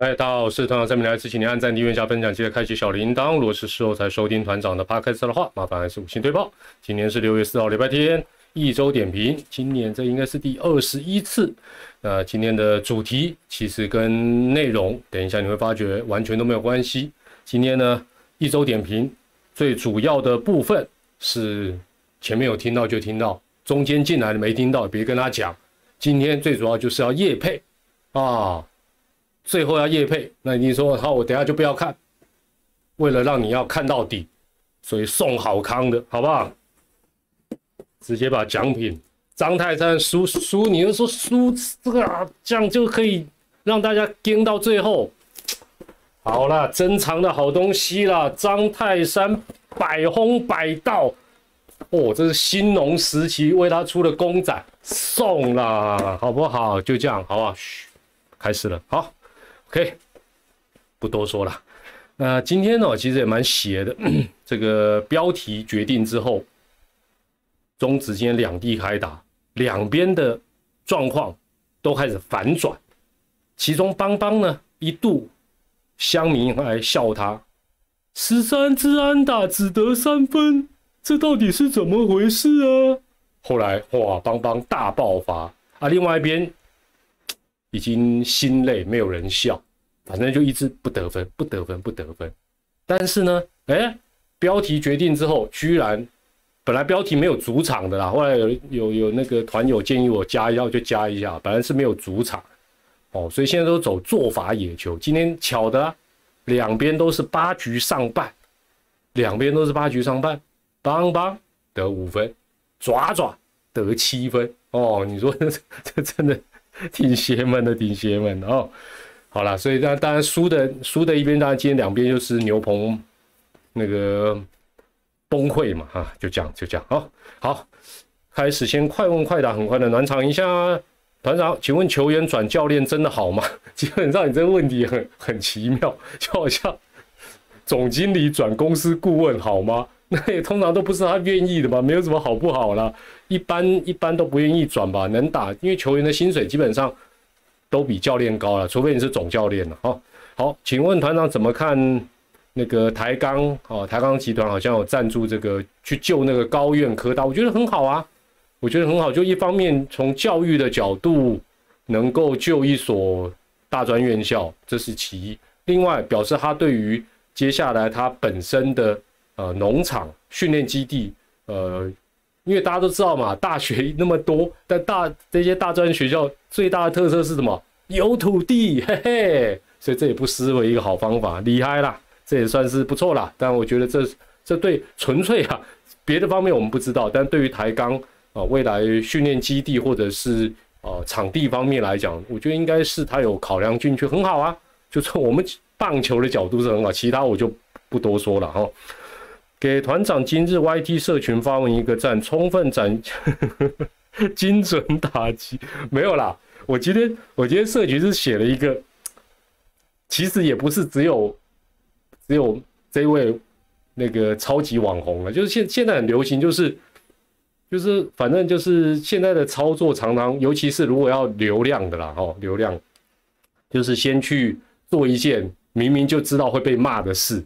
哎，大家好，我是团长蔡明来，自，请您按赞、订阅、加分享，记得开启小铃铛。如果是事后才收听团长的 podcast 的话，麻烦还是五星推报。今天是六月四号，礼拜天，一周点评。今年这应该是第二十一次。那今天的主题其实跟内容，等一下你会发觉完全都没有关系。今天呢，一周点评最主要的部分是前面有听到就听到，中间进来的没听到别跟他讲。今天最主要就是要夜配啊。最后要夜配，那你说好，我等下就不要看，为了让你要看到底，所以送好康的，好不好？直接把奖品张泰山输输，你又说输这个啊这样就可以让大家跟到最后。好了，珍藏的好东西啦，张泰山百轰百道，哦，这是兴农时期为他出的公仔，送啦，好不好？就这样，好不好？嘘，开始了，好。OK，不多说了。那今天呢，其实也蛮邪的。这个标题决定之后，中子今天两地开打，两边的状况都开始反转。其中邦邦呢，一度乡民还笑他十三支安打只得三分，这到底是怎么回事啊？后来哇，邦邦大爆发啊！另外一边。已经心累，没有人笑，反正就一直不得分，不得分，不得分。但是呢，哎，标题决定之后，居然本来标题没有主场的啦，后来有有有那个团友建议我加一下，就加一下。本来是没有主场，哦，所以现在都走做法野球。今天巧的，两边都是八局上半，两边都是八局上半，邦邦得五分，爪爪得七分。哦，你说这这真的？挺邪门的，挺邪门的哦。好了，所以那当然输的输的一边，当然今天两边就是牛棚那个崩溃嘛，哈，就这样就这样哦。好，开始先快问快答，很快的暖场一下。团长，请问球员转教练真的好吗？基本上你这个问题很很奇妙，就好像总经理转公司顾问好吗？那也通常都不是他愿意的吧，没有什么好不好啦，一般一般都不愿意转吧，能打，因为球员的薪水基本上都比教练高了，除非你是总教练了。好，好，请问团长怎么看那个台钢？哦，台钢集团好像有赞助这个去救那个高院科大，我觉得很好啊，我觉得很好，就一方面从教育的角度能够救一所大专院校，这是其一，另外表示他对于接下来他本身的。呃，农场训练基地，呃，因为大家都知道嘛，大学那么多，但大这些大专学校最大的特色是什么？有土地，嘿嘿，所以这也不失为一个好方法，厉害啦，这也算是不错啦。但我觉得这这对纯粹啊，别的方面我们不知道，但对于台钢啊未来训练基地或者是呃场地方面来讲，我觉得应该是他有考量进去，很好啊。就从我们棒球的角度是很好，其他我就不多说了哈。给团长今日 YT 社群发文一个赞，充分展 精准打击没有啦。我今天我今天社群是写了一个，其实也不是只有只有这位那个超级网红了，就是现现在很流行，就是就是反正就是现在的操作常常，尤其是如果要流量的啦，哦，流量就是先去做一件明明就知道会被骂的事。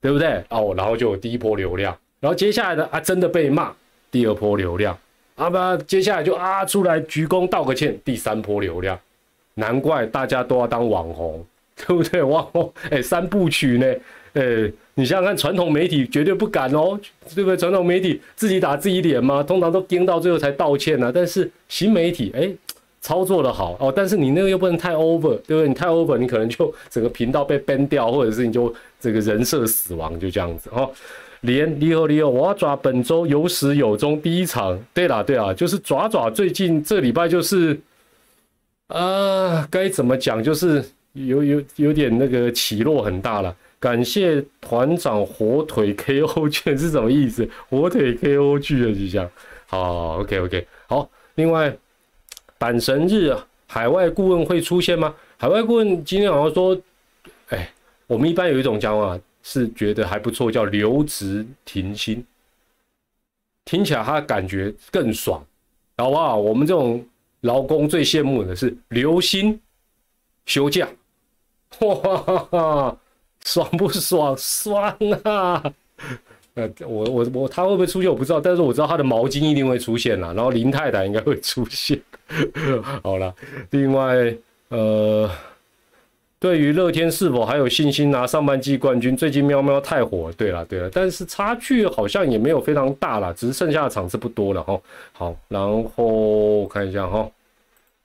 对不对？哦，然后就有第一波流量，然后接下来的啊，真的被骂，第二波流量，啊不，接下来就啊出来鞠躬道个歉，第三波流量，难怪大家都要当网红，对不对？网红，哎，三部曲呢？哎，你想想看，传统媒体绝对不敢哦，对不对？传统媒体自己打自己脸吗？通常都盯到最后才道歉呢。但是新媒体，哎。操作的好哦，但是你那个又不能太 over，对不对？你太 over，你可能就整个频道被 ban 掉，或者是你就这个人设死亡，就这样子哦。连你好你好，我要抓本周有始有终第一场，对啦对啦，就是爪爪最近这礼拜就是啊，该怎么讲，就是有有有点那个起落很大了。感谢团长火腿 KO 券是什么意思？火腿 KO 剧的就像，好 OK OK 好，另外。板神日，海外顾问会出现吗？海外顾问今天好像说，哎，我们一般有一种讲法是觉得还不错，叫留职停薪，听起来他感觉更爽，好不好？我们这种劳工最羡慕的是留薪休假，哇，爽不爽？爽啊！呃，我我我他会不会出现我不知道，但是我知道他的毛巾一定会出现了，然后林太太应该会出现。好了，另外呃。对于乐天是否还有信心拿上半季冠军？最近喵喵太火，对了对了，但是差距好像也没有非常大了，只是剩下的场次不多了哈。好，然后看一下哈，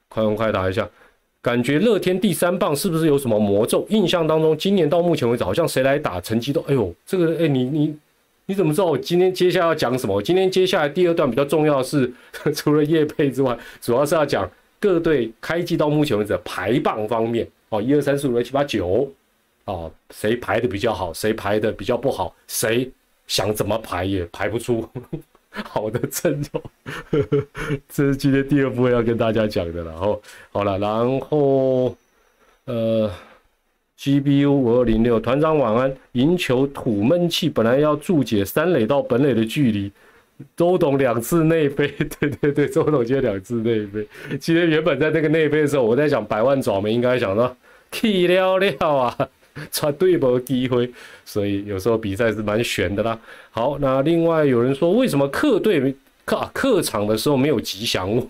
快问快答一下，感觉乐天第三棒是不是有什么魔咒？印象当中，今年到目前为止，好像谁来打成绩都，哎呦，这个哎你你你怎么知道我今天接下来要讲什么？今天接下来第二段比较重要的是，除了叶配之外，主要是要讲各队开季到目前为止排棒方面。哦，一二三四五六七八九，哦，谁排的比较好，谁排的比较不好，谁想怎么排也排不出 好的阵容，这是今天第二部分要跟大家讲的了。后好了，然后呃，GBU 五二零六团长晚安，赢球吐闷气，本来要注解三垒到本垒的距离，周董两次内飞，对对对，周董接两次内飞。今天原本在那个内飞的时候，我在想百万爪们应该想到。气了了啊，绝对没机会，所以有时候比赛是蛮悬的啦。好，那另外有人说，为什么客队客客场的时候没有吉祥物？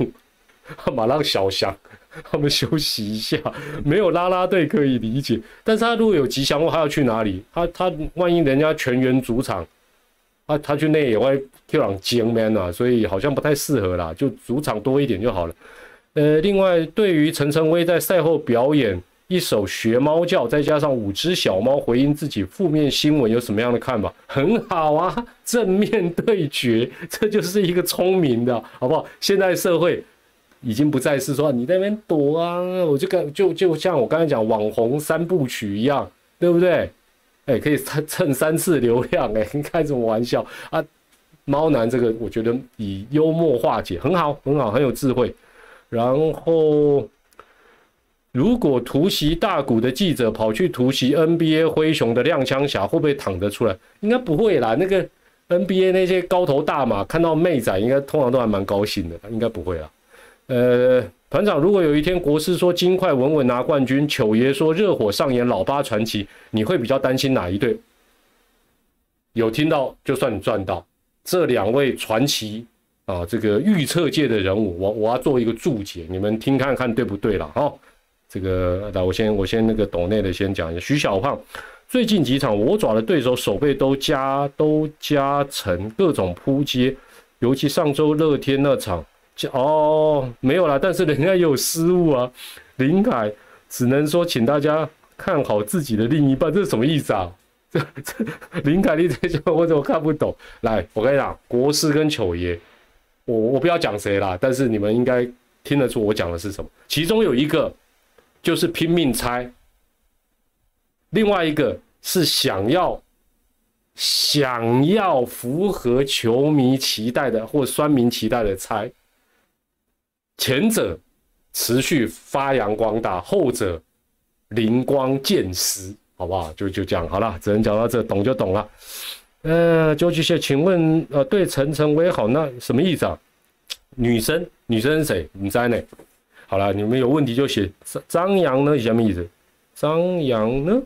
马上小翔他们休息一下，没有拉拉队可以理解。但是他如果有吉祥物，他要去哪里？他他万一人家全员主场，他他去内野外跳上尖 man 啊，所以好像不太适合啦，就主场多一点就好了。呃，另外对于陈晨威在赛后表演。一首学猫叫，再加上五只小猫回应自己负面新闻，有什么样的看法？很好啊，正面对决，这就是一个聪明的，好不好？现在社会已经不再是说你那边躲啊，我就跟就就像我刚才讲网红三部曲一样，对不对？哎，可以蹭蹭三次流量，哎，开什么玩笑啊？猫男这个，我觉得以幽默化解，很好，很好，很有智慧，然后。如果突袭大股的记者跑去突袭 NBA 灰熊的踉跄侠，会不会躺得出来？应该不会啦。那个 NBA 那些高头大马看到妹仔，应该通常都还蛮高兴的，应该不会啦。呃，团长，如果有一天国师说金块稳稳拿冠军，糗爷说热火上演老八传奇，你会比较担心哪一队？有听到就算你赚到。这两位传奇啊，这个预测界的人物，我我要做一个注解，你们听看看对不对了哈。这个，那我先我先那个懂内的先讲一下。徐小胖，最近几场我爪的对手手背都加都加成各种扑街，尤其上周乐天那场，哦没有啦，但是人家也有失误啊。林凯只能说，请大家看好自己的另一半，这是什么意思啊？这这林凯你这句我怎么看不懂？来，我跟你讲，国师跟糗爷，我我不要讲谁啦，但是你们应该听得出我讲的是什么。其中有一个。就是拼命猜，另外一个是想要想要符合球迷期待的或酸民期待的猜，前者持续发扬光大，后者灵光见失，好不好？就就这样好了，只能讲到这，懂就懂了。呃，周巨蟹，请问呃，对陈晨威好，那什么意思啊？女生，女生是谁？你在哪？好了，你们有问题就写张张扬呢？什么意思？张扬呢？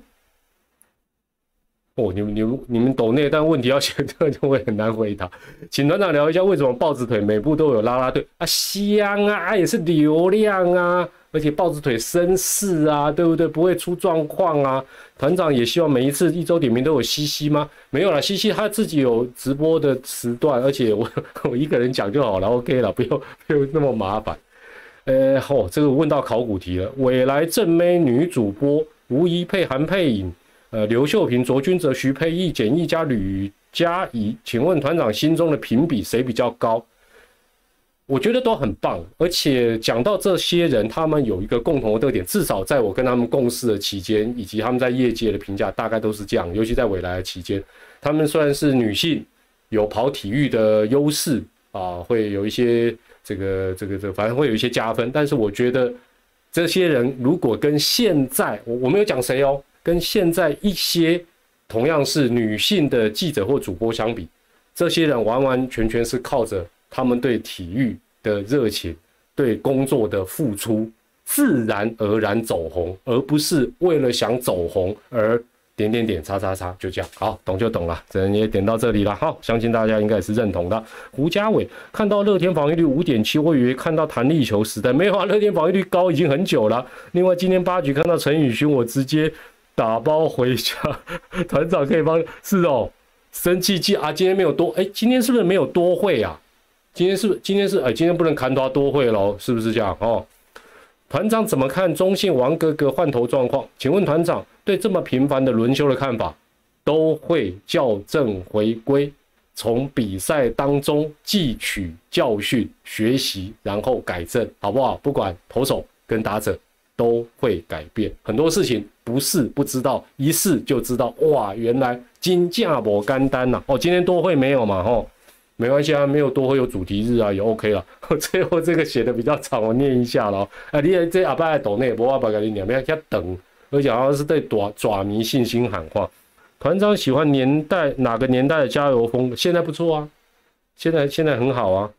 哦，你们、你们、你们懂那，但问题要写，这就会很难回答。请团长聊一下，为什么豹子腿每部都有拉拉队啊？香啊，也是流量啊，而且豹子腿绅士啊，对不对？不会出状况啊。团长也希望每一次一周点名都有西西吗？没有了，西西他自己有直播的时段，而且我 我一个人讲就好了，OK 了，不用不用那么麻烦。呃，哦，这个问到考古题了。未来正妹女主播吴怡配韩配影，呃，刘秀萍、卓君泽、徐佩义、简易加吕佳怡，请问团长心中的评比谁比较高？我觉得都很棒，而且讲到这些人，他们有一个共同的特点，至少在我跟他们共事的期间，以及他们在业界的评价，大概都是这样。尤其在未来的期间，他们虽然是女性，有跑体育的优势啊，会有一些。这个这个这个，反正会有一些加分，但是我觉得这些人如果跟现在我我没有讲谁哦，跟现在一些同样是女性的记者或主播相比，这些人完完全全是靠着他们对体育的热情、对工作的付出自然而然走红，而不是为了想走红而点点点叉叉叉，就这样。好，懂就懂了，只能也点到这里了。好，相信大家应该也是认同的。胡家伟看到乐天防御率五点七，我以为看到弹力球时代，没有啊，乐天防御率高已经很久了。另外今天八局看到陈宇勋，我直接打包回家。团长可以帮，是哦，生气气啊，今天没有多，哎，今天是不是没有多会啊？今天是不是今天是哎，今天不能砍多多会喽，是不是这样哦？团长怎么看中信王哥哥换头状况？请问团长对这么频繁的轮休的看法，都会校正回归，从比赛当中汲取教训、学习，然后改正，好不好？不管投手跟打者都会改变，很多事情不是不知道，一试就知道。哇，原来金价不干单呐！哦，今天多会没有嘛？吼。没关系啊，没有多会有主题日啊，也 OK 了。最后这个写的比较长，我念一下了。啊，你也这阿爸在抖内，我阿爸跟你念，不要要等。而且好像是对爪爪迷信心喊话。团长喜欢年代哪个年代的加油风？现在不错啊，现在现在很好啊。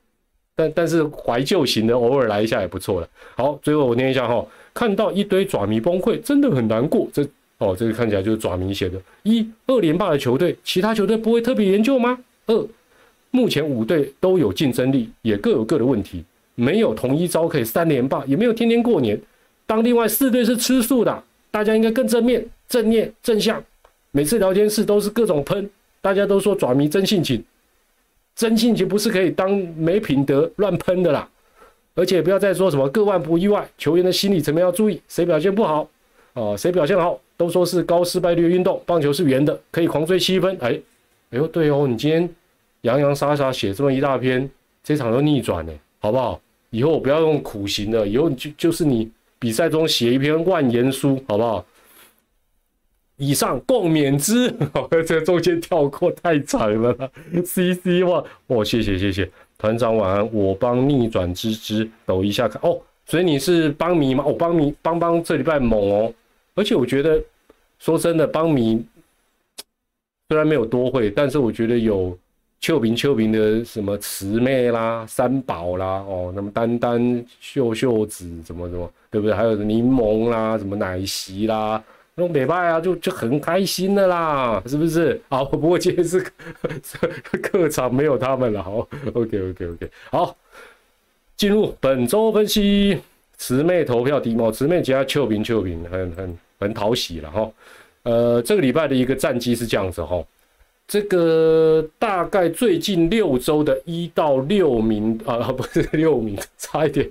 但但是怀旧型的偶尔来一下也不错了。好，最后我念一下哈，看到一堆爪迷崩溃，真的很难过。这哦，这个看起来就是爪迷写的。一二连霸的球队，其他球队不会特别研究吗？二目前五队都有竞争力，也各有各的问题，没有同一招可以三连霸，也没有天天过年。当另外四队是吃素的，大家应该更正面、正念、正向。每次聊天室都是各种喷，大家都说爪迷真性情，真性情不是可以当没品德乱喷的啦。而且不要再说什么个万不意外，球员的心理层面要注意，谁表现不好啊，谁表现好，都说是高失败率运动，棒球是圆的，可以狂追七分。哎，哎呦，对哦，你今天。洋洋洒洒写这么一大篇，这场都逆转了，好不好？以后我不要用苦行了，以后就就是你比赛中写一篇万言书，好不好？以上共勉之。这中间跳过太长了。C C 哇，哦，谢谢谢谢团长晚安，我帮逆转之之抖一下看哦，所以你是帮迷吗？哦，帮迷帮帮这礼拜猛哦，而且我觉得说真的，帮迷虽然没有多会，但是我觉得有。秋萍秋萍的什么慈妹啦、三宝啦，哦，那么丹丹秀秀子怎么怎么，对不对？还有柠檬啦，什么奶昔啦，那种美拜啊，就就很开心的啦，是不是？好，不过今天是 客场没有他们了，好，OK OK OK，好，进入本周分析，慈妹投票低帽，慈妹加秋萍秋萍，很很很讨喜了哈。呃，这个礼拜的一个战绩是这样子哈。这个大概最近六周的一到六名啊，不是六名，差一点，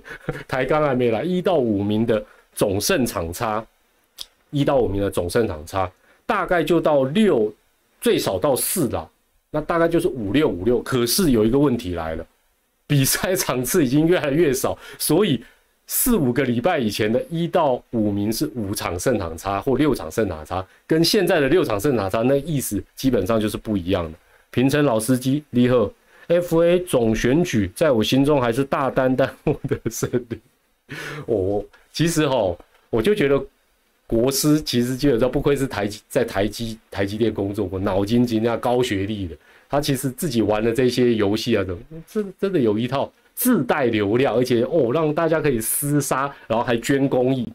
台钢还没来，一到五名的总胜场差，一到五名的总胜场差，大概就到六，最少到四了，那大概就是五六五六。可是有一个问题来了，比赛场次已经越来越少，所以。四五个礼拜以前的一到五名是五场胜场差或六场胜场差，跟现在的六场胜场差那意思基本上就是不一样的。平成老司机李贺，FA 总选举在我心中还是大单单获得胜利。我其实哈，我就觉得国师其实基本上不愧是台在台积台积电工作过，脑筋急那高学历的，他其实自己玩的这些游戏啊，怎么真真的有一套。自带流量，而且哦，让大家可以厮杀，然后还捐公益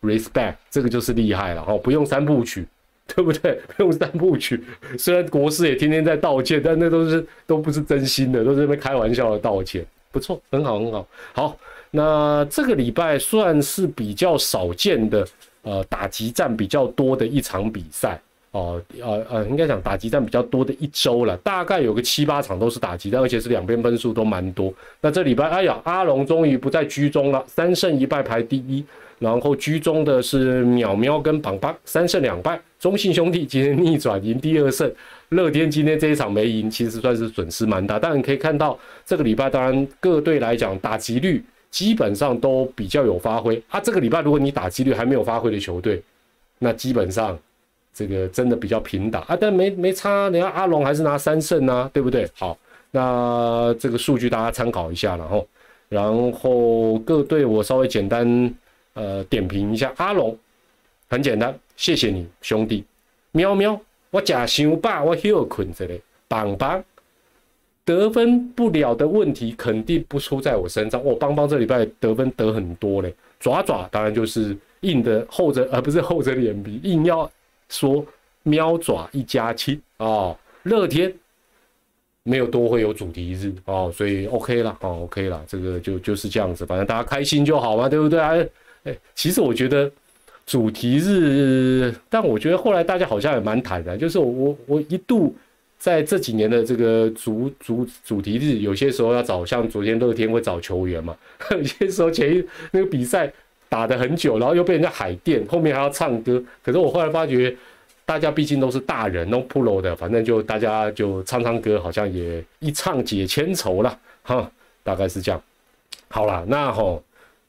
，respect，这个就是厉害了哦，不用三部曲，对不对？不用三部曲，虽然国师也天天在道歉，但那都是都不是真心的，都是在开玩笑的道歉，不错，很好，很好。好，那这个礼拜算是比较少见的，呃，打击战比较多的一场比赛。哦，呃呃，应该讲打击战比较多的一周了，大概有个七八场都是打击战，而且是两边分数都蛮多。那这礼拜，哎呀，阿龙终于不在居中了，三胜一败排第一，然后居中的是淼淼跟榜榜，三胜两败。中信兄弟今天逆转赢第二胜，乐天今天这一场没赢，其实算是损失蛮大。但你可以看到这个礼拜，当然各队来讲打击率基本上都比较有发挥啊。这个礼拜如果你打击率还没有发挥的球队，那基本上。这个真的比较平打啊，但没没差，你看阿龙还是拿三胜啊，对不对？好，那这个数据大家参考一下，然后，然后各队我稍微简单呃点评一下，阿龙很简单，谢谢你兄弟，喵喵，我假想饱，我休困着嘞，棒棒，得分不了的问题肯定不出在我身上。我邦邦这礼拜得分得很多嘞，爪爪当然就是硬的厚着，而不是厚着脸皮硬要说喵爪一家亲啊。乐天没有多会有主题日哦，所以 OK 了哦，OK 了，这个就就是这样子，反正大家开心就好嘛，对不对啊？哎，其实我觉得主题日，但我觉得后来大家好像也蛮坦然，就是我我一度。在这几年的这个主主主题日，有些时候要找像昨天乐天会找球员嘛，有些时候前一那个比赛打得很久，然后又被人家海淀，后面还要唱歌。可是我后来发觉，大家毕竟都是大人，no pro 的，反正就大家就唱唱歌，好像也一唱解千愁了哈，大概是这样。好了，那吼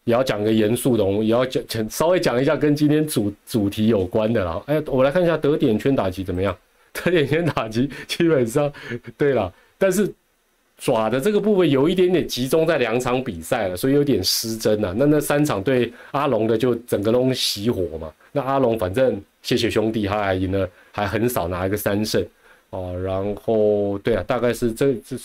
也要讲个严肃的，我们也要讲稍微讲一下跟今天主主题有关的了。哎，我来看一下得点圈打击怎么样。三点圈打击基本上对了，但是爪的这个部分有一点点集中在两场比赛了，所以有点失真了。那那三场对阿龙的就整个都熄火嘛。那阿龙反正谢谢兄弟，他还赢了，还很少拿一个三胜哦。然后对啊，大概是这这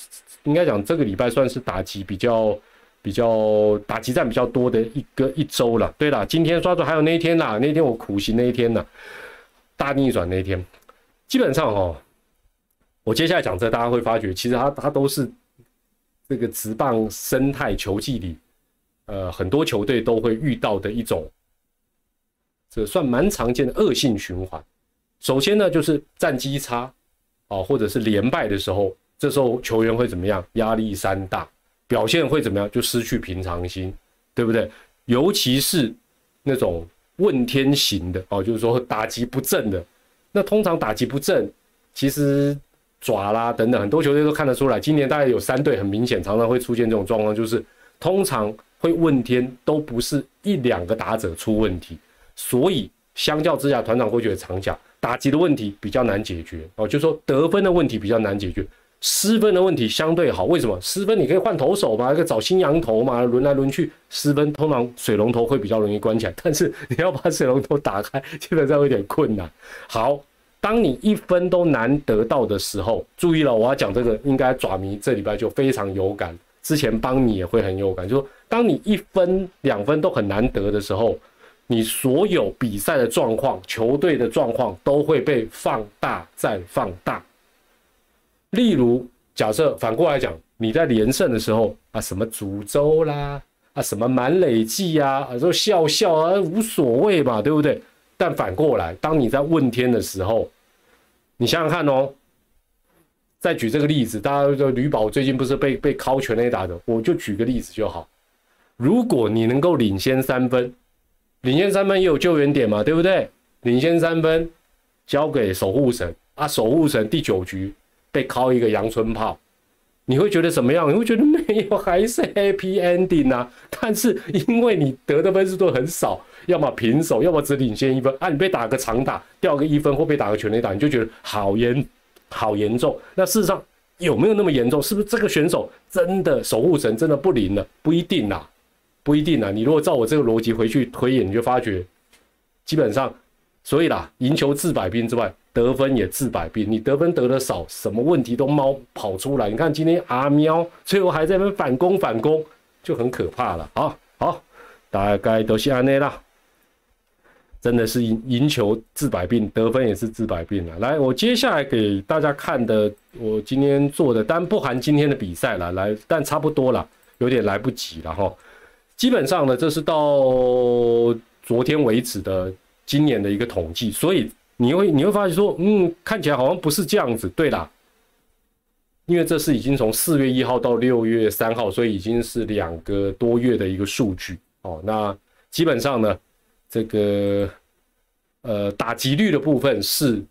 应该讲这个礼拜算是打击比较比较打击战比较多的一个一周了。对了，今天抓住还有那一天呐，那天我苦行那一天呐，大逆转那一天。基本上哦，我接下来讲这，大家会发觉，其实它它都是这个职棒生态球技里，呃，很多球队都会遇到的一种，这算蛮常见的恶性循环。首先呢，就是战绩差啊，或者是连败的时候，这时候球员会怎么样？压力山大，表现会怎么样？就失去平常心，对不对？尤其是那种问天型的哦，就是说打击不正的。那通常打击不正，其实爪啦等等很多球队都看得出来。今年大概有三队很明显，常常会出现这种状况，就是通常会问天都不是一两个打者出问题，所以相较之下，团长过去也常讲打击的问题比较难解决。哦，就说得分的问题比较难解决，失分的问题相对好。为什么失分你可以换投手嘛，可以找新羊头嘛，轮来轮去失分，通常水龙头会比较容易关起来，但是你要把水龙头打开，基本上有点困难。好。当你一分都难得到的时候，注意了，我要讲这个，应该爪迷这礼拜就非常有感。之前帮你也会很有感，就说当你一分两分都很难得的时候，你所有比赛的状况、球队的状况都会被放大再放大。例如，假设反过来讲，你在连胜的时候啊，什么诅咒啦，啊什么满累计呀，啊说笑笑啊，无所谓嘛，对不对？但反过来，当你在问天的时候，你想想看哦。再举这个例子，大家说吕宝最近不是被被敲全垒打的，我就举个例子就好。如果你能够领先三分，领先三分也有救援点嘛，对不对？领先三分交给守护神啊，守护神第九局被敲一个阳春炮。你会觉得怎么样？你会觉得没有，还是 happy ending 啊？但是因为你得的分数都很少，要么平手，要么只领先一分啊！你被打个长打，掉个一分，或被打个全垒打，你就觉得好严，好严重。那事实上有没有那么严重？是不是这个选手真的守护神真的不灵了？不一定啦，不一定啦。你如果照我这个逻辑回去推演，你就发觉基本上，所以啦，赢球治百病之外。得分也治百病，你得分得的少，什么问题都猫跑出来。你看今天阿喵最后还在那边反攻反攻，就很可怕了。好，好，大概都是安内啦。真的是赢赢球治百病，得分也是治百病了。来，我接下来给大家看的，我今天做的，但不含今天的比赛了。来，但差不多了，有点来不及了哈。基本上呢，这是到昨天为止的今年的一个统计，所以。你会你会发现说，嗯，看起来好像不是这样子，对啦，因为这是已经从四月一号到六月三号，所以已经是两个多月的一个数据哦。那基本上呢，这个呃打击率的部分是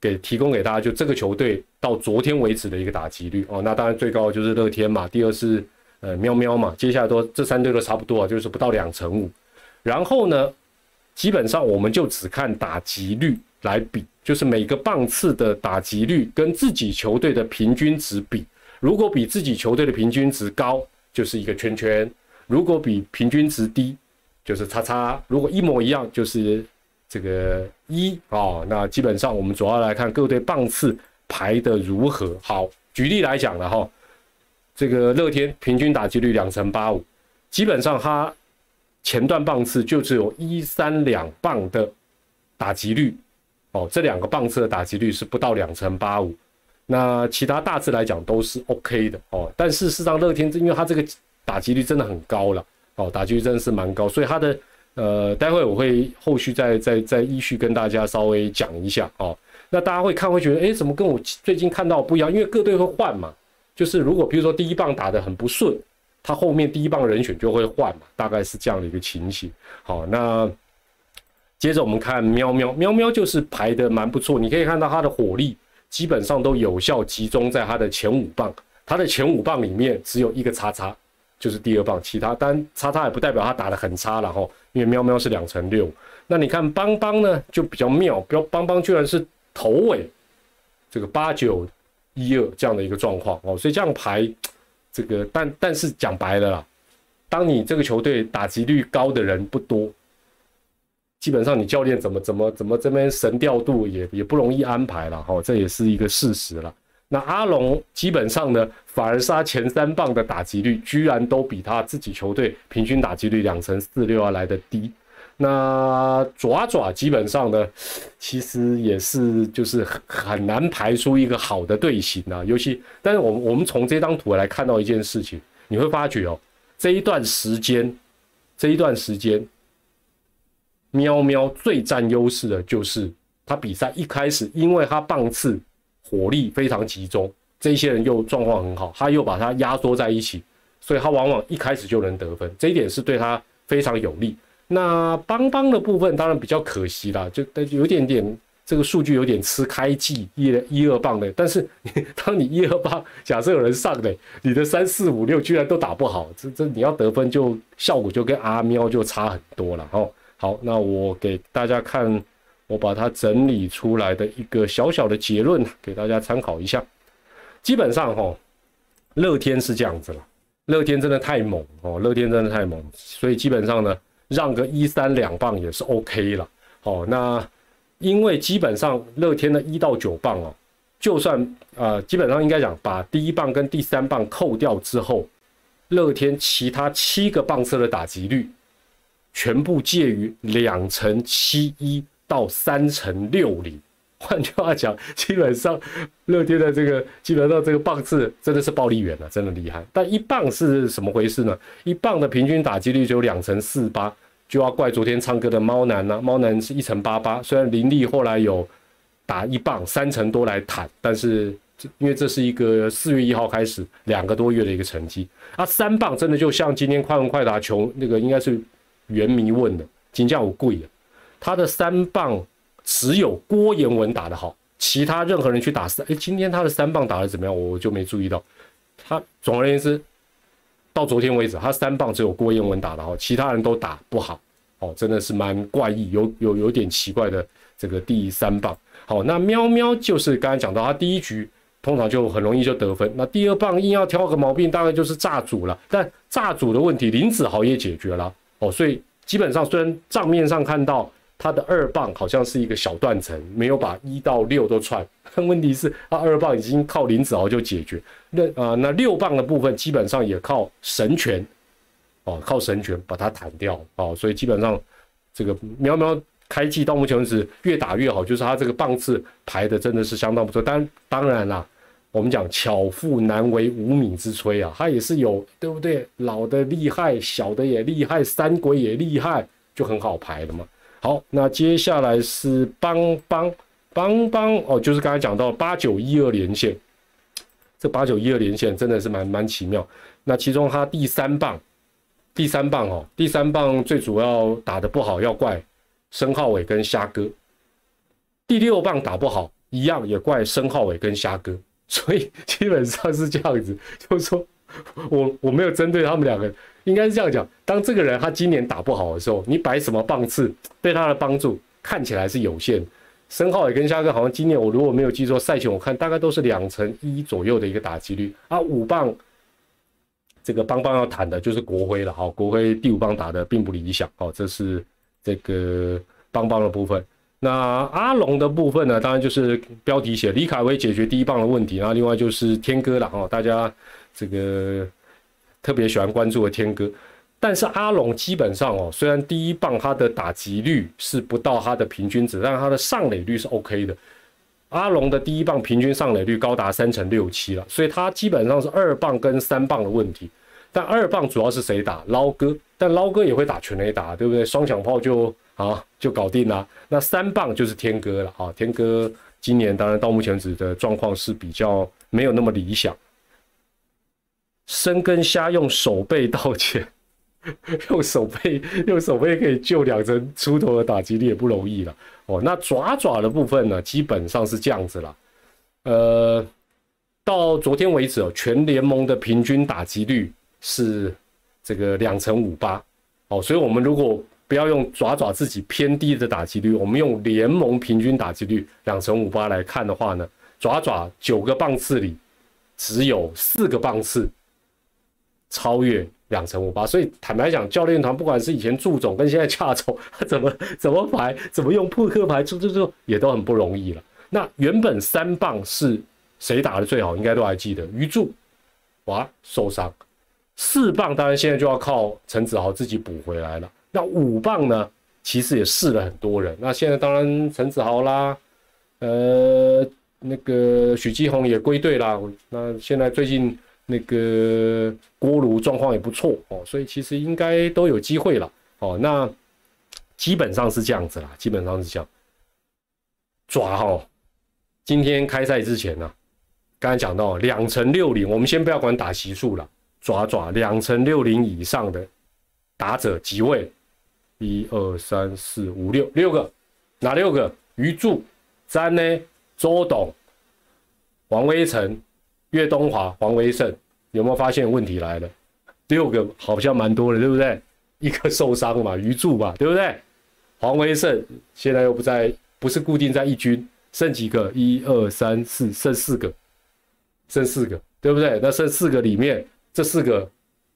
给提供给大家，就这个球队到昨天为止的一个打击率哦。那当然最高就是乐天嘛，第二是呃喵喵嘛，接下来都这三队都差不多啊，就是不到两成五。然后呢，基本上我们就只看打击率。来比，就是每个棒次的打击率跟自己球队的平均值比，如果比自己球队的平均值高，就是一个圈圈；如果比平均值低，就是叉叉；如果一模一样，就是这个一啊。那基本上我们主要来看各队棒次排的如何。好，举例来讲了哈，这个乐天平均打击率两成八五，基本上他前段棒次就只有一三两棒的打击率，哦，这两个棒次的打击率是不到两成八五，那其他大致来讲都是 OK 的哦。但事实上，乐天因为他这个打击率真的很高了，哦，打击率真的是蛮高，所以他的呃，待会我会后续再再再依序跟大家稍微讲一下哦。那大家会看会觉得，哎，怎么跟我最近看到不一样？因为各队会换嘛，就是如果比如说第一棒打得很不顺，他后面第一棒人选就会换嘛，大概是这样的一个情形。好，那接着我们看喵喵，喵喵就是排的蛮不错，你可以看到他的火力基本上都有效集中在他的前五棒，他的前五棒里面只有一个叉叉，就是第二棒，其他但叉叉也不代表他打得很差了哈，因为喵喵是两成六。那你看邦邦呢，就比较妙，比较邦邦居然是。头尾这个八九一二这样的一个状况哦，所以这样排这个，但但是讲白了啦，当你这个球队打击率高的人不多，基本上你教练怎么怎么怎么这边神调度也也不容易安排了哈，这也是一个事实了。那阿龙基本上呢，反而杀前三棒的打击率居然都比他自己球队平均打击率两成四六要来的低。那爪爪基本上呢，其实也是就是很难排出一个好的队形啊。尤其，但是我们我们从这张图来看到一件事情，你会发觉哦，这一段时间，这一段时间，喵喵最占优势的就是他比赛一开始，因为他棒次火力非常集中，这些人又状况很好，他又把它压缩在一起，所以他往往一开始就能得分，这一点是对他非常有利。那邦邦的部分当然比较可惜啦，就但有点点这个数据有点吃开季一一二棒的，但是当你一二棒，假设有人上的，你的三四五六居然都打不好，这这你要得分就效果就跟阿喵就差很多了哦。好，那我给大家看，我把它整理出来的一个小小的结论给大家参考一下。基本上哈，乐天是这样子了，乐天真的太猛哦，乐天真的太猛，所以基本上呢。让个一三两磅也是 OK 了，哦，那因为基本上乐天的一到九磅哦，就算呃基本上应该讲把第一棒跟第三棒扣掉之后，乐天其他七个棒车的打击率，全部介于两成七一到三成六零。换句话讲，基本上乐天的这个基本上这个棒次真的是暴力远了，真的厉害。但一棒是什么回事呢？一棒的平均打击率只有两成四八，就要怪昨天唱歌的猫男了。猫男是一成八八，虽然林立后来有打一棒三成多来坦，但是因为这是一个四月一号开始两个多月的一个成绩啊，三棒真的就像今天快问快答球那个应该是原迷问的金价五贵了，他的三棒。只有郭彦文打得好，其他任何人去打三，哎，今天他的三棒打得怎么样？我就没注意到。他总而言之，到昨天为止，他三棒只有郭彦文打得好，其他人都打不好。哦，真的是蛮怪异，有有有点奇怪的这个第三棒。好，那喵喵就是刚才讲到，他第一局通常就很容易就得分。那第二棒硬要挑个毛病，大概就是炸组了。但炸组的问题，林子豪也解决了。哦，所以基本上虽然账面上看到。他的二棒好像是一个小断层，没有把一到六都串。问题是，他二棒已经靠林子豪就解决。那啊，那六棒的部分基本上也靠神拳，哦，靠神拳把它弹掉哦。所以基本上这个喵喵开季到目前为止越打越好，就是他这个棒次排的真的是相当不错。但当然啦，我们讲巧妇难为无米之炊啊，他也是有对不对？老的厉害，小的也厉害，三鬼也厉害，就很好排了嘛。好，那接下来是邦邦邦邦哦，就是刚才讲到八九一二连线，这八九一二连线真的是蛮蛮奇妙。那其中他第三棒，第三棒哦，第三棒最主要打的不好要怪申浩伟跟虾哥，第六棒打不好一样也怪申浩伟跟虾哥，所以基本上是这样子，就是说 我我没有针对他们两个。应该是这样讲，当这个人他今年打不好的时候，你摆什么棒次对他的帮助看起来是有限。申浩也跟虾哥好像今年我如果没有记错，赛前我看大概都是两成一左右的一个打击率啊。五棒这个邦邦要谈的就是国徽了，好，国徽第五棒打的并不理想，好，这是这个邦邦的部分。那阿龙的部分呢，当然就是标题写李凯威解决第一棒的问题，然后另外就是天哥了，哈，大家。这个特别喜欢关注的天哥。但是阿龙基本上哦，虽然第一棒他的打击率是不到他的平均值，但他的上垒率是 OK 的。阿龙的第一棒平均上垒率高达三成六七了，所以他基本上是二棒跟三棒的问题。但二棒主要是谁打？捞哥，但捞哥也会打全垒打，对不对？双响炮就啊就搞定了。那三棒就是天哥了啊，天哥今年当然到目前为止的状况是比较没有那么理想。生根虾用手背道歉。用手背用手背可以救两成出头的打击率也不容易了哦。那爪爪的部分呢，基本上是这样子了。呃，到昨天为止哦，全联盟的平均打击率是这个两成五八哦。所以，我们如果不要用爪爪自己偏低的打击率，我们用联盟平均打击率两成五八来看的话呢，爪爪九个棒次里只有四个棒次超越。两成五八，所以坦白讲，教练团不管是以前祝总跟现在恰总，他 怎么怎么排，怎么用扑克牌，出出出也都很不容易了。那原本三棒是谁打的最好，应该都还记得，余柱哇受伤，四棒当然现在就要靠陈子豪自己补回来了。那五棒呢，其实也试了很多人，那现在当然陈子豪啦，呃，那个许继宏也归队啦，那现在最近。那个锅炉状况也不错哦，所以其实应该都有机会了哦。那基本上是这样子啦，基本上是这样。爪哈，今天开赛之前呢，刚才讲到两成六零，我们先不要管打席数了，爪爪两成六零以上的打者即位？一二三四五六六个，哪六个？余柱、詹呢？周董、王威成。岳东华、黄维胜有没有发现问题来了？六个好像蛮多的，对不对？一个受伤嘛，余柱嘛，对不对？黄维胜现在又不在，不是固定在一军，剩几个？一二三四，剩四个，剩四个，对不对？那剩四个里面，这四个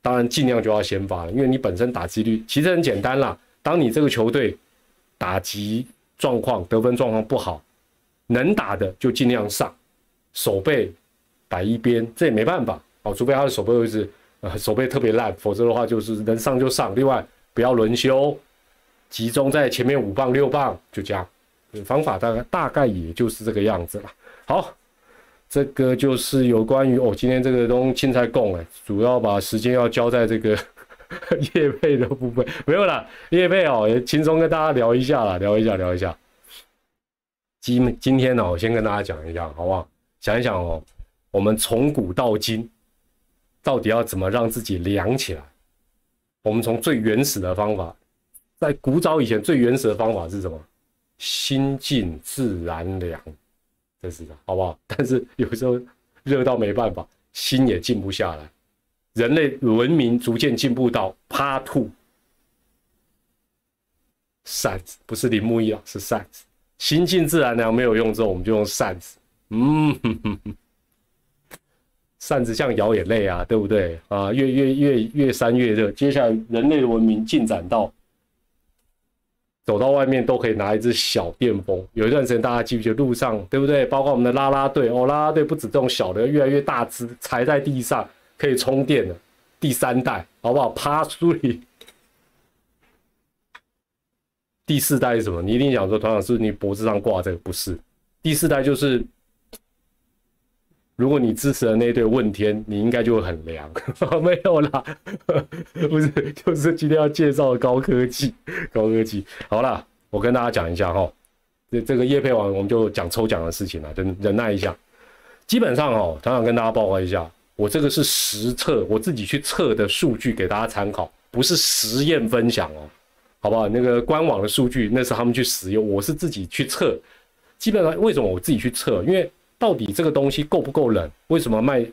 当然尽量就要先发了，因为你本身打击率其实很简单啦。当你这个球队打击状况、得分状况不好，能打的就尽量上，守备。摆一边，这也没办法哦，除非他的手背位置，呃，手背特别烂，否则的话就是能上就上。另外，不要轮休，集中在前面五棒六棒，就这样。方法大概大概也就是这个样子了。好，这个就是有关于哦，今天这个东青菜供哎，主要把时间要交在这个 叶配的部分，没有了。叶配哦，也轻松跟大家聊一下了，聊一下，聊一下。今今天呢，我先跟大家讲一下，好不好？想一想哦。我们从古到今，到底要怎么让自己凉起来？我们从最原始的方法，在古早以前最原始的方法是什么？心静自然凉，这是的，好不好？但是有时候热到没办法，心也静不下来。人类文明逐渐进步到趴兔扇子，不是铃木一啊，是扇子。心静自然凉没有用之后，我们就用扇子。嗯。哼哼哼扇子像摇眼泪啊，对不对啊？越越越越扇越热。接下来人类的文明进展到走到外面都可以拿一支小电风。有一段时间大家记不记得路上，对不对？包括我们的拉拉队哦，拉拉队不止这种小的，越来越大支，踩在地上可以充电的。第三代好不好？趴书里。第四代是什么？你一定想说，团长是你脖子上挂这个？不是，第四代就是。如果你支持的那对问天，你应该就会很凉。没有啦，不是，就是今天要介绍高科技，高科技。好了，我跟大家讲一下哈，这这个叶配完我们就讲抽奖的事情了，忍忍耐一下。基本上哦，常常跟大家报告一下，我这个是实测，我自己去测的数据给大家参考，不是实验分享哦，好不好？那个官网的数据那是他们去使用，我是自己去测。基本上为什么我自己去测？因为到底这个东西够不够冷？为什么卖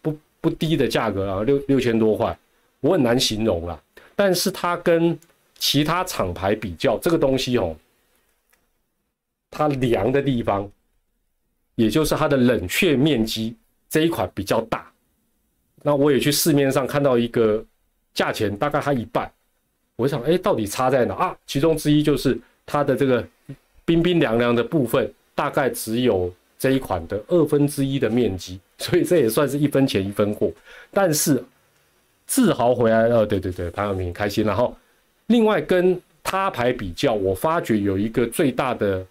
不不低的价格啊？六六千多块，我很难形容啦。但是它跟其他厂牌比较，这个东西哦，它凉的地方，也就是它的冷却面积这一款比较大。那我也去市面上看到一个价钱大概它一半，我想哎，到底差在哪啊？其中之一就是它的这个冰冰凉凉的部分，大概只有。这一款的二分之一的面积，所以这也算是一分钱一分货。但是自豪回来了，对对对，潘晓明开心。然后另外跟他牌比较，我发觉有一个最大的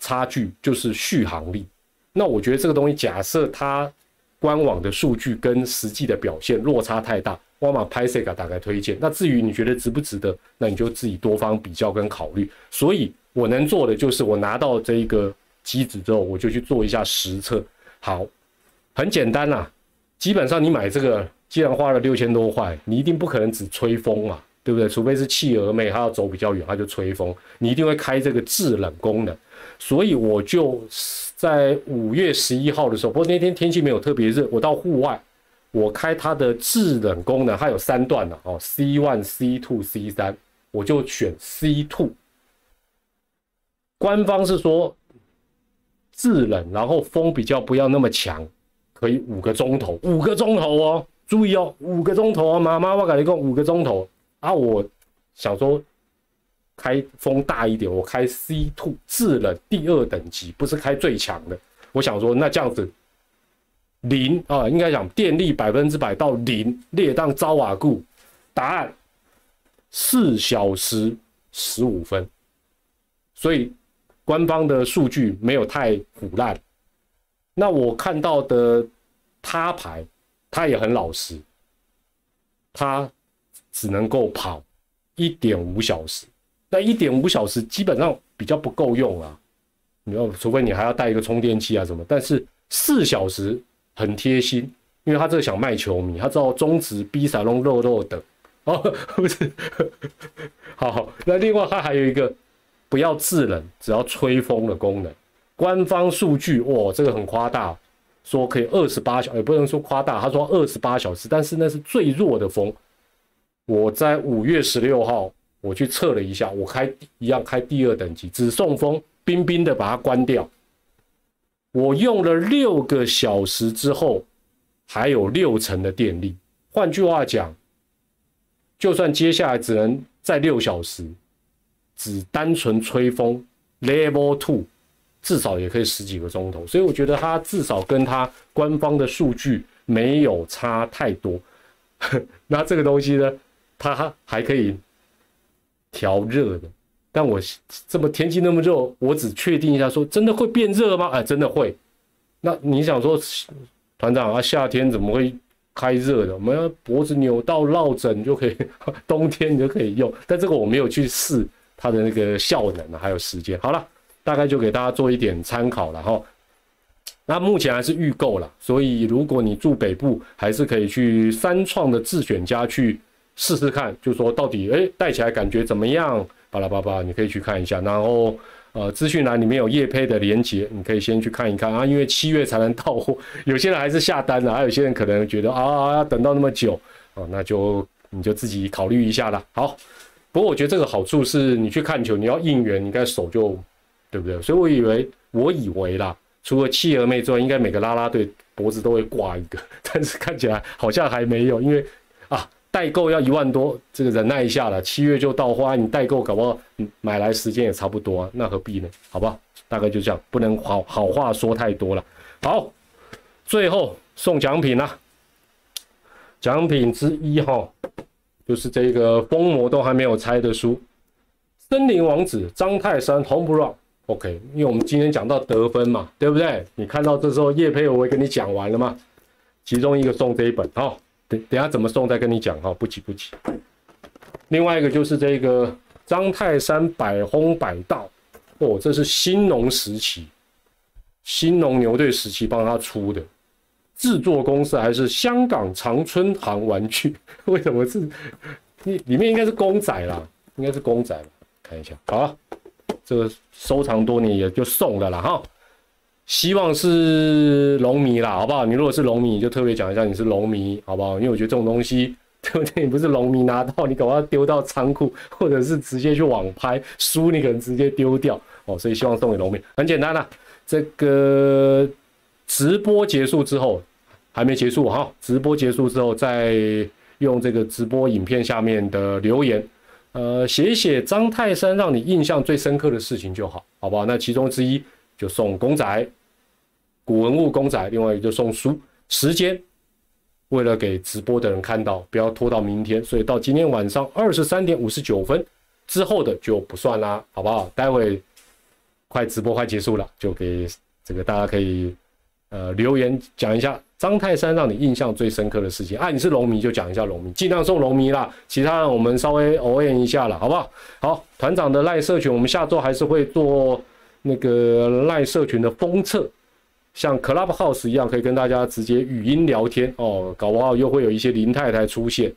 差距就是续航力。那我觉得这个东西，假设它官网的数据跟实际的表现落差太大，我马拍这个大概推荐。那至于你觉得值不值得，那你就自己多方比较跟考虑。所以我能做的就是我拿到这一个机子之后，我就去做一下实测。好，很简单啦，基本上你买这个。既然花了六千多块，你一定不可能只吹风嘛，对不对？除非是企鹅妹，她要走比较远，她就吹风。你一定会开这个制冷功能。所以我就在五月十一号的时候，不过那天天气没有特别热，我到户外，我开它的制冷功能，它有三段的哦，C one、C two、C 三，我就选 C two。官方是说制冷，然后风比较不要那么强，可以五个钟头，五个钟头哦。注意哦，五个钟头啊，妈妈，我跟你讲，五个钟头啊！我想说开风大一点，我开 C two 制冷第二等级，不是开最强的。我想说，那这样子零啊，应该讲电力百分之百到零，列当招瓦固。答案四小时十五分，所以官方的数据没有太腐烂。那我看到的他牌。他也很老实，他只能够跑一点五小时，那一点五小时基本上比较不够用啊。你要除非你还要带一个充电器啊什么，但是四小时很贴心，因为他这个想卖球迷，他知道中指逼萨隆肉肉的哦，不是，好好，那另外他还有一个不要制冷，只要吹风的功能，官方数据哇，这个很夸大。说可以二十八小，也不能说夸大。他说二十八小时，但是那是最弱的风。我在五月十六号我去测了一下，我开一样开第二等级，只送风，冰冰的把它关掉。我用了六个小时之后，还有六成的电力。换句话讲，就算接下来只能再六小时，只单纯吹风，Level Two。至少也可以十几个钟头，所以我觉得它至少跟它官方的数据没有差太多。那这个东西呢，它还可以调热的。但我这么天气那么热，我只确定一下，说真的会变热吗？哎，真的会。那你想说，团长啊，夏天怎么会开热的？我们要脖子扭到落枕就可以，冬天你就可以用。但这个我没有去试它的那个效能啊，还有时间。好了。大概就给大家做一点参考了哈，那目前还是预购了，所以如果你住北部，还是可以去三创的自选家去试试看，就说到底，哎，戴起来感觉怎么样？巴拉巴拉，你可以去看一下。然后，呃，资讯栏里面有叶配的连接，你可以先去看一看啊。因为七月才能到货，有些人还是下单了，还有些人可能觉得啊，要等到那么久啊，那就你就自己考虑一下了。好，不过我觉得这个好处是你去看球，你要应援，你应该手就。对不对？所以我以为，我以为啦，除了企鹅妹之外，应该每个啦啦队脖子都会挂一个，但是看起来好像还没有，因为啊，代购要一万多，这个忍耐一下了，七月就到花，你代购搞不好买来时间也差不多啊，那何必呢？好不好？大概就这样，不能好好话说太多了。好，最后送奖品啦，奖品之一哈，就是这个封膜都还没有拆的书，《森林王子》张泰山 Home Run。OK，因为我们今天讲到得分嘛，对不对？你看到这时候叶佩我会跟你讲完了吗？其中一个送这一本，好，等等下怎么送再跟你讲哈，不急不急。另外一个就是这个张泰山百轰百道，哦，这是新农时期，新农牛队时期帮他出的，制作公司还是香港长春行玩具，为什么是？里里面应该是公仔啦，应该是公仔，看一下，好。这个收藏多年也就送了啦哈，希望是龙迷啦，好不好？你如果是龙迷，你就特别讲一下你是龙迷，好不好？因为我觉得这种东西，对不对？你不是龙迷拿到，你搞要丢到仓库，或者是直接去网拍，书你可能直接丢掉哦。所以希望送给龙迷，很简单啦。这个直播结束之后还没结束哈，直播结束之后再用这个直播影片下面的留言。呃，写一写张泰山让你印象最深刻的事情就好，好不好？那其中之一就送公仔，古文物公仔，另外一个就送书。时间为了给直播的人看到，不要拖到明天，所以到今天晚上二十三点五十九分之后的就不算啦，好不好？待会快直播快结束了，就给这个大家可以呃留言讲一下张泰山让你印象最深刻的事情啊，你是龙迷就讲一下龙迷，尽量送龙迷啦，其他人我们稍微偶演一下了，好不好？好，团长的赖社群，我们下周还是会做那个赖社群的封测。像 Clubhouse 一样，可以跟大家直接语音聊天哦，搞不好又会有一些林太太出现，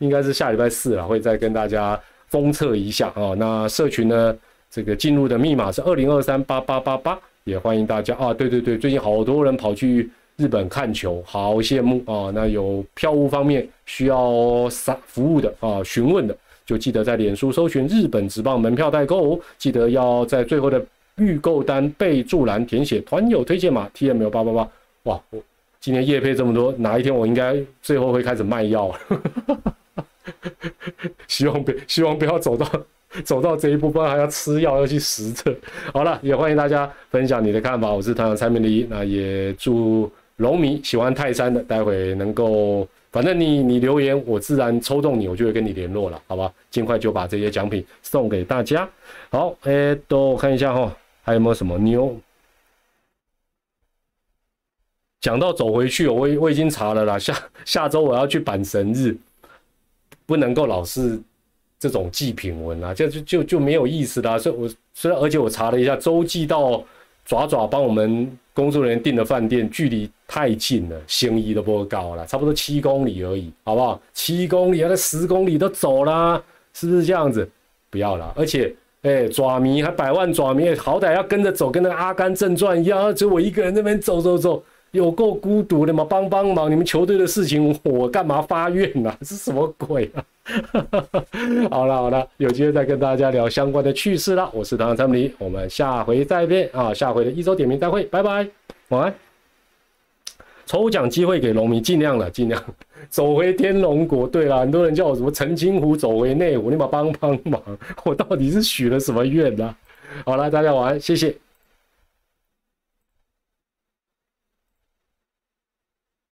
应该是下礼拜四了，会再跟大家封测一下哦。那社群呢，这个进入的密码是二零二三八八八八，也欢迎大家啊。对对对，最近好多人跑去日本看球，好羡慕啊。那有票务方面需要服服务的啊，询问的，就记得在脸书搜寻日本直棒门票代购，记得要在最后的。预购单备注栏填写团友推荐码 T M 八八八，哇！我今天夜配这么多，哪一天我应该最后会开始卖药？希望别希望不要走到走到这一步，不然还要吃药要去实测。好了，也欢迎大家分享你的看法。我是团长蔡明黎，那也祝龙迷喜欢泰山的，待会能够，反正你你留言，我自然抽中你，我就会跟你联络了，好吧？尽快就把这些奖品送给大家。好，哎，都我看一下哈。还有没有什么妞？讲到走回去，我我已经查了啦。下下周我要去板神日，不能够老是这种祭品文啊，就就就就没有意思啦。所以，我虽然而且我查了一下，洲际到爪爪帮我们工作人员订的饭店距离太近了，心意都不高了，差不多七公里而已，好不好？七公里，那十公里都走啦，是不是这样子？不要了，而且。哎，爪迷还百万爪迷，好歹要跟着走，跟那个《阿甘正传》一样，只有我一个人那边走走走，有够孤独的嘛！帮帮忙，你们球队的事情我干嘛发愿呢？是什么鬼啊？好了好了，有机会再跟大家聊相关的趣事了。我是唐长林，我们下回再见啊！下回的一周点名大会，拜拜，晚安。抽奖机会给农民，尽量了，尽量走回天龙国。对了，很多人叫我什么陈金湖走回内湖，你把帮帮忙，我到底是许了什么愿呢？好了，大家晚安，谢谢。